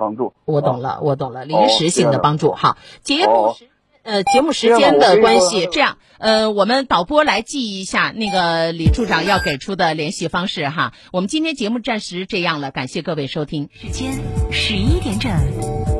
帮助。我懂了，我懂了，临时性的帮助。好，节目呃节目时间的关系，这样呃我们导播来记一下那个李处长要给出的联系方式哈。我们今天节目暂时这样了，感谢各位收听。时间十一点整。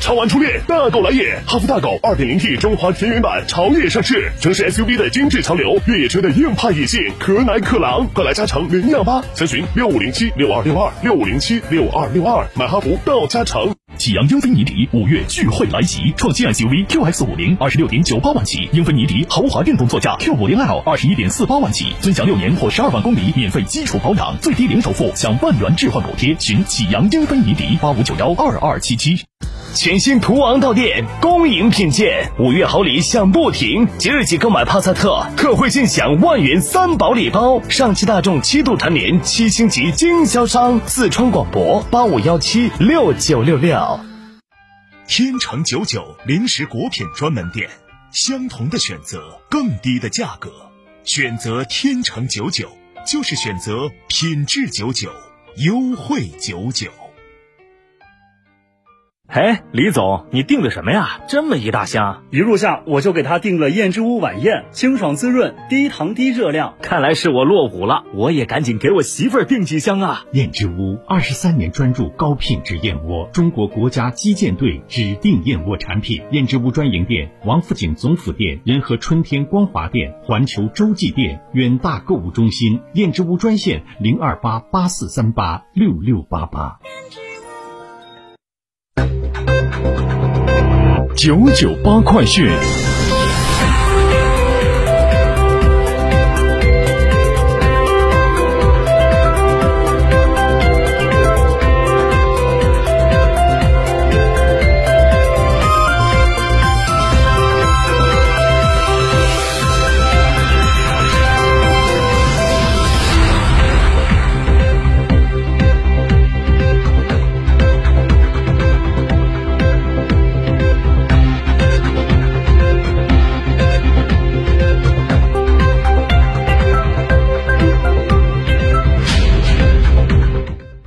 超玩初恋，大狗来也！哈弗大狗 2.0T 中华田园版潮野上市，城市 SUV 的精致潮流，越野车的硬派野性，可奶可狼，快来加诚零幺八，咨询六五零七六二六二六五零七六二六二，买哈弗到加诚。启阳英菲尼迪五月聚会来袭，创新 SUV QX 五零二十六点九八万起，英菲尼迪豪华电动座驾 Q 五零 L 二十一点四八万起，尊享六年或十二万公里免费基础保养，最低零首付享万元置换补贴，寻启阳英菲尼迪八五九幺二二七七。全新途昂到店，恭迎品鉴，五月好礼享不停。即日起购买帕萨特，特惠尽享万元三宝礼包。上汽大众七度蝉联七星级经销商，四川广博八五幺七六九六六。天成九九零食果品专门店，相同的选择，更低的价格，选择天成九九就是选择品质九九，优惠九九。哎，李总，你订的什么呀？这么一大箱！一入夏我就给他订了燕之屋晚宴，清爽滋润，低糖低热量。看来是我落伍了，我也赶紧给我媳妇儿订几箱啊！燕之屋二十三年专注高品质燕窝，中国国家击剑队指定燕窝产品。燕之屋专营店：王府井总府店、仁和春天光华店、环球洲际店、远大购物中心。燕之屋专线：零二八八四三八六六八八。九九八快讯。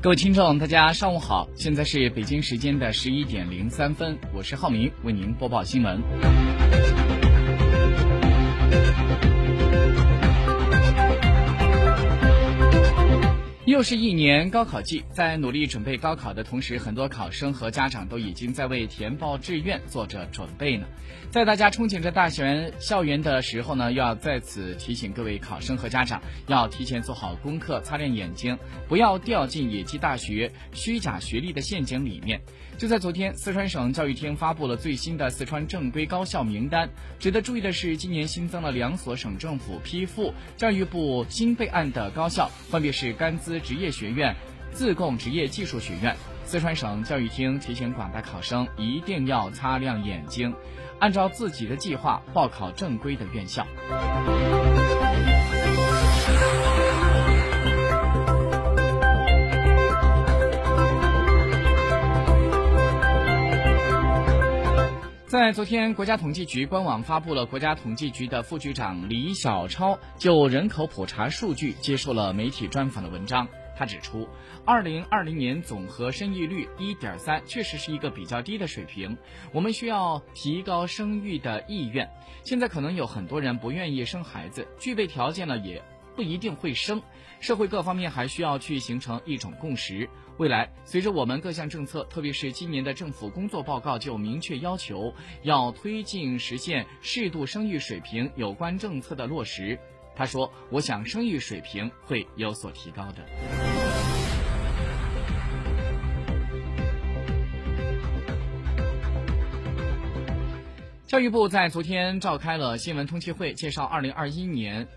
各位听众，大家上午好，现在是北京时间的十一点零三分，我是浩明，为您播报新闻。又是一年高考季，在努力准备高考的同时，很多考生和家长都已经在为填报志愿做着准备呢。在大家憧憬着大学校园的时候呢，又要在此提醒各位考生和家长，要提前做好功课，擦亮眼睛，不要掉进野鸡大学虚假学历的陷阱里面。就在昨天，四川省教育厅发布了最新的四川正规高校名单。值得注意的是，今年新增了两所省政府批复、教育部新备案的高校，分别是甘孜职业学院、自贡职业技术学院。四川省教育厅提醒广大考生，一定要擦亮眼睛，按照自己的计划报考正规的院校。在昨天，国家统计局官网发布了国家统计局的副局长李小超就人口普查数据接受了媒体专访的文章。他指出，二零二零年总和生育率一点三，确实是一个比较低的水平。我们需要提高生育的意愿。现在可能有很多人不愿意生孩子，具备条件了也不一定会生。社会各方面还需要去形成一种共识。未来，随着我们各项政策，特别是今年的政府工作报告，就明确要求要推进实现适度生育水平有关政策的落实。他说：“我想生育水平会有所提高的。”教育部在昨天召开了新闻通气会，介绍2021年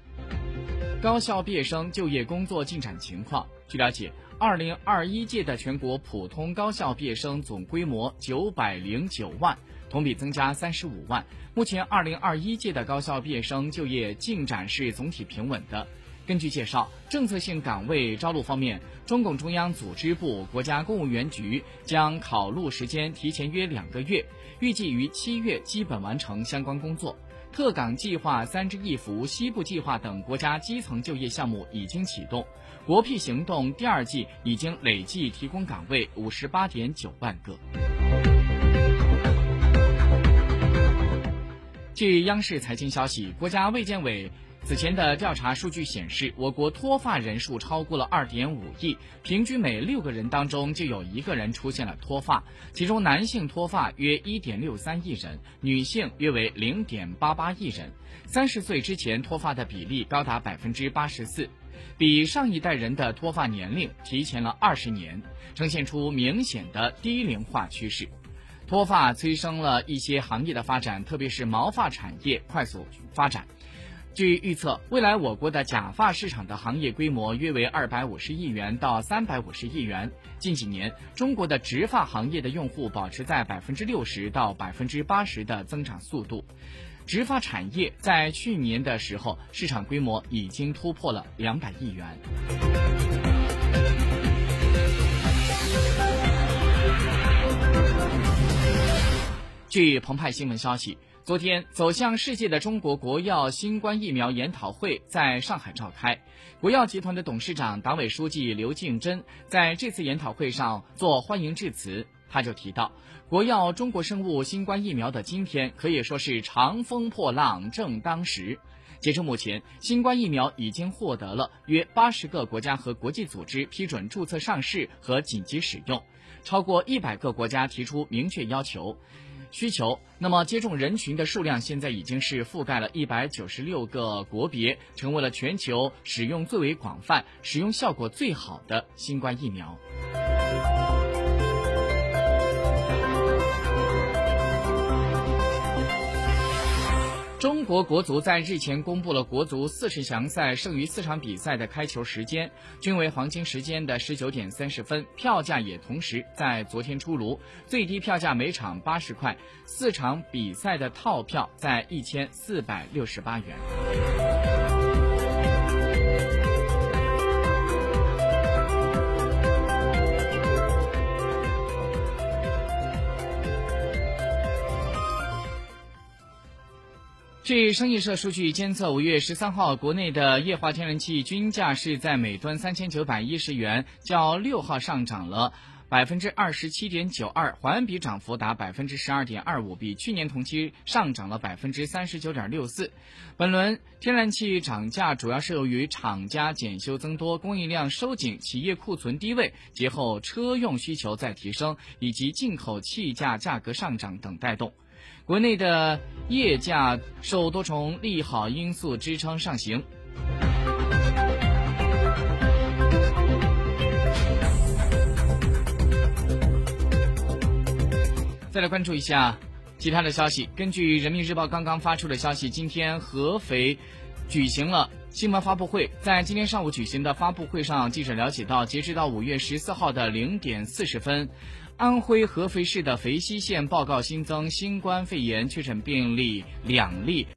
高校毕业生就业工作进展情况。据了解，2021届的全国普通高校毕业生总规模909万，同比增加35万。目前，2021届的高校毕业生就业进展是总体平稳的。根据介绍，政策性岗位招录方面，中共中央组织部、国家公务员局将考录时间提前约两个月，预计于七月基本完成相关工作。特岗计划、三支一扶、西部计划等国家基层就业项目已经启动，国聘行动第二季已经累计提供岗位五十八点九万个。据央视财经消息，国家卫健委。此前的调查数据显示，我国脱发人数超过了二点五亿，平均每六个人当中就有一个人出现了脱发，其中男性脱发约一点六三亿人，女性约为零点八八亿人。三十岁之前脱发的比例高达百分之八十四，比上一代人的脱发年龄提前了二十年，呈现出明显的低龄化趋势。脱发催生了一些行业的发展，特别是毛发产业快速发展。据预测，未来我国的假发市场的行业规模约为二百五十亿元到三百五十亿元。近几年，中国的植发行业的用户保持在百分之六十到百分之八十的增长速度。植发产业在去年的时候，市场规模已经突破了两百亿元。据澎湃新闻消息。昨天，走向世界的中国国药新冠疫苗研讨会在上海召开。国药集团的董事长、党委书记刘敬珍在这次研讨会上做欢迎致辞。他就提到，国药中国生物新冠疫苗的今天可以说是长风破浪正当时。截至目前，新冠疫苗已经获得了约八十个国家和国际组织批准注册上市和紧急使用，超过一百个国家提出明确要求。需求，那么接种人群的数量现在已经是覆盖了一百九十六个国别，成为了全球使用最为广泛、使用效果最好的新冠疫苗。中国国足在日前公布了国足四十强赛剩余四场比赛的开球时间，均为黄金时间的十九点三十分，票价也同时在昨天出炉，最低票价每场八十块，四场比赛的套票在一千四百六十八元。据生意社数据监测，五月十三号国内的液化天然气均价是在每吨三千九百一十元，较六号上涨了百分之二十七点九二，环比涨幅达百分之十二点二五，比去年同期上涨了百分之三十九点六四。本轮天然气涨价主要是由于厂家检修增多、供应量收紧、企业库存低位、节后车用需求在提升，以及进口气价价格上涨等带动。国内的液价受多重利好因素支撑上行。再来关注一下其他的消息。根据人民日报刚刚发出的消息，今天合肥举行了新闻发布会。在今天上午举行的发布会上，记者了解到，截止到五月十四号的零点四十分。安徽合肥市的肥西县报告新增新冠肺炎确诊病例两例。